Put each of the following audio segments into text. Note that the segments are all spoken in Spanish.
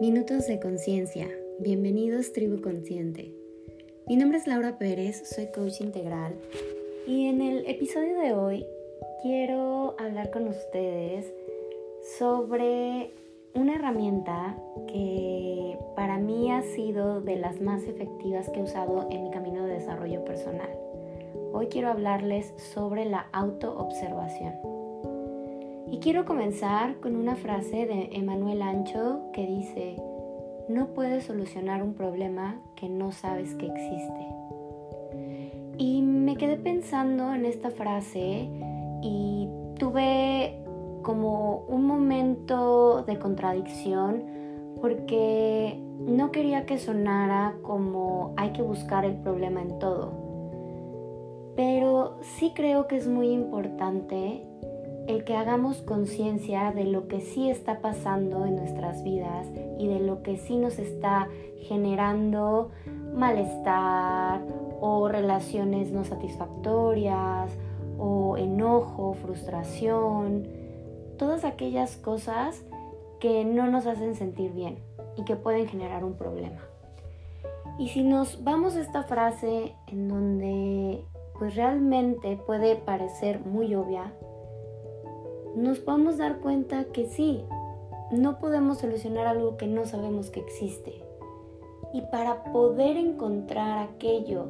Minutos de conciencia. Bienvenidos Tribu Consciente. Mi nombre es Laura Pérez, soy coach integral y en el episodio de hoy quiero hablar con ustedes sobre una herramienta que para mí ha sido de las más efectivas que he usado en mi camino de desarrollo personal. Hoy quiero hablarles sobre la autoobservación. Y quiero comenzar con una frase de Emanuel Ancho que dice, no puedes solucionar un problema que no sabes que existe. Y me quedé pensando en esta frase y tuve como un momento de contradicción porque no quería que sonara como hay que buscar el problema en todo. Pero sí creo que es muy importante el que hagamos conciencia de lo que sí está pasando en nuestras vidas y de lo que sí nos está generando malestar o relaciones no satisfactorias o enojo, frustración, todas aquellas cosas que no nos hacen sentir bien y que pueden generar un problema. Y si nos vamos a esta frase en donde pues realmente puede parecer muy obvia, nos podemos dar cuenta que sí, no podemos solucionar algo que no sabemos que existe. Y para poder encontrar aquello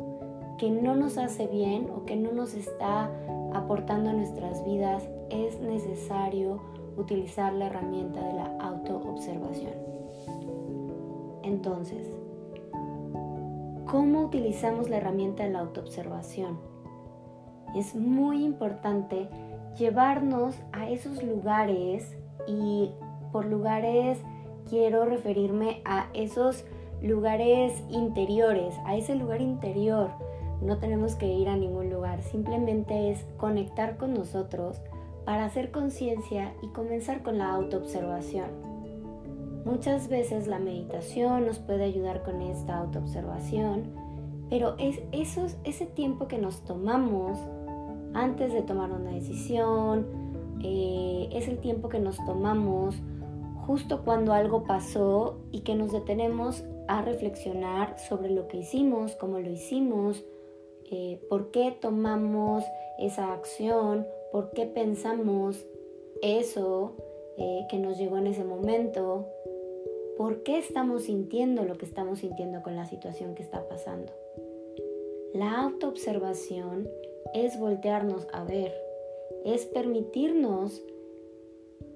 que no nos hace bien o que no nos está aportando a nuestras vidas, es necesario utilizar la herramienta de la autoobservación. Entonces, ¿cómo utilizamos la herramienta de la autoobservación? Es muy importante llevarnos a esos lugares y por lugares quiero referirme a esos lugares interiores, a ese lugar interior. No tenemos que ir a ningún lugar, simplemente es conectar con nosotros para hacer conciencia y comenzar con la autoobservación. Muchas veces la meditación nos puede ayudar con esta autoobservación, pero es ese tiempo que nos tomamos antes de tomar una decisión, eh, es el tiempo que nos tomamos justo cuando algo pasó y que nos detenemos a reflexionar sobre lo que hicimos, cómo lo hicimos, eh, por qué tomamos esa acción, por qué pensamos eso eh, que nos llegó en ese momento, por qué estamos sintiendo lo que estamos sintiendo con la situación que está pasando. La autoobservación es voltearnos a ver, es permitirnos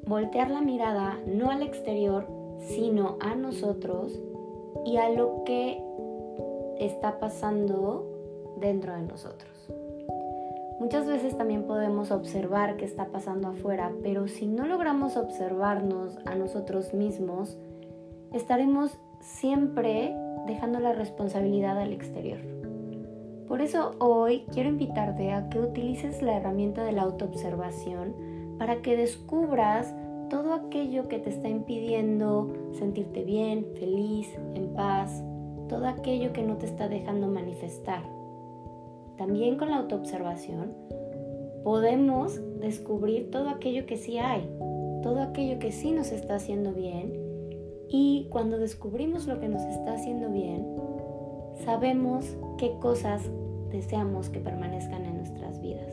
voltear la mirada no al exterior, sino a nosotros y a lo que está pasando dentro de nosotros. Muchas veces también podemos observar qué está pasando afuera, pero si no logramos observarnos a nosotros mismos, estaremos siempre dejando la responsabilidad al exterior. Por eso hoy quiero invitarte a que utilices la herramienta de la autoobservación para que descubras todo aquello que te está impidiendo sentirte bien, feliz, en paz, todo aquello que no te está dejando manifestar. También con la autoobservación podemos descubrir todo aquello que sí hay, todo aquello que sí nos está haciendo bien y cuando descubrimos lo que nos está haciendo bien, sabemos qué cosas deseamos que permanezcan en nuestras vidas.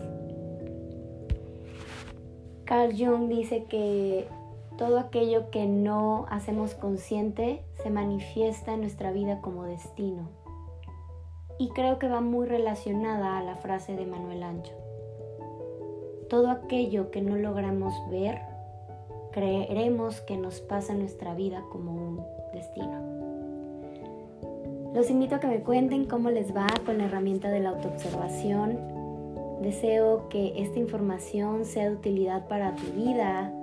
Carl Jung dice que todo aquello que no hacemos consciente se manifiesta en nuestra vida como destino. Y creo que va muy relacionada a la frase de Manuel Ancho. Todo aquello que no logramos ver, creeremos que nos pasa en nuestra vida como un destino. Los invito a que me cuenten cómo les va con la herramienta de la autoobservación. Deseo que esta información sea de utilidad para tu vida,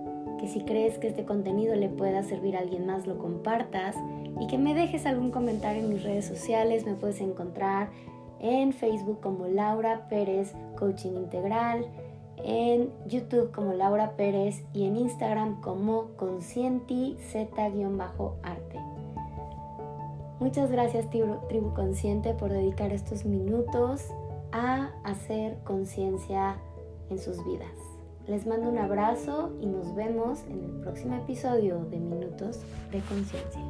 que si crees que este contenido le pueda servir a alguien más lo compartas y que me dejes algún comentario en mis redes sociales. Me puedes encontrar en Facebook como Laura Pérez Coaching Integral, en YouTube como Laura Pérez y en Instagram como Conscienti Z-arte. Muchas gracias tribu, Consciente por dedicar estos minutos a hacer conciencia en sus vidas. Les mando un abrazo y nos vemos en el próximo episodio de Minutos de Conciencia.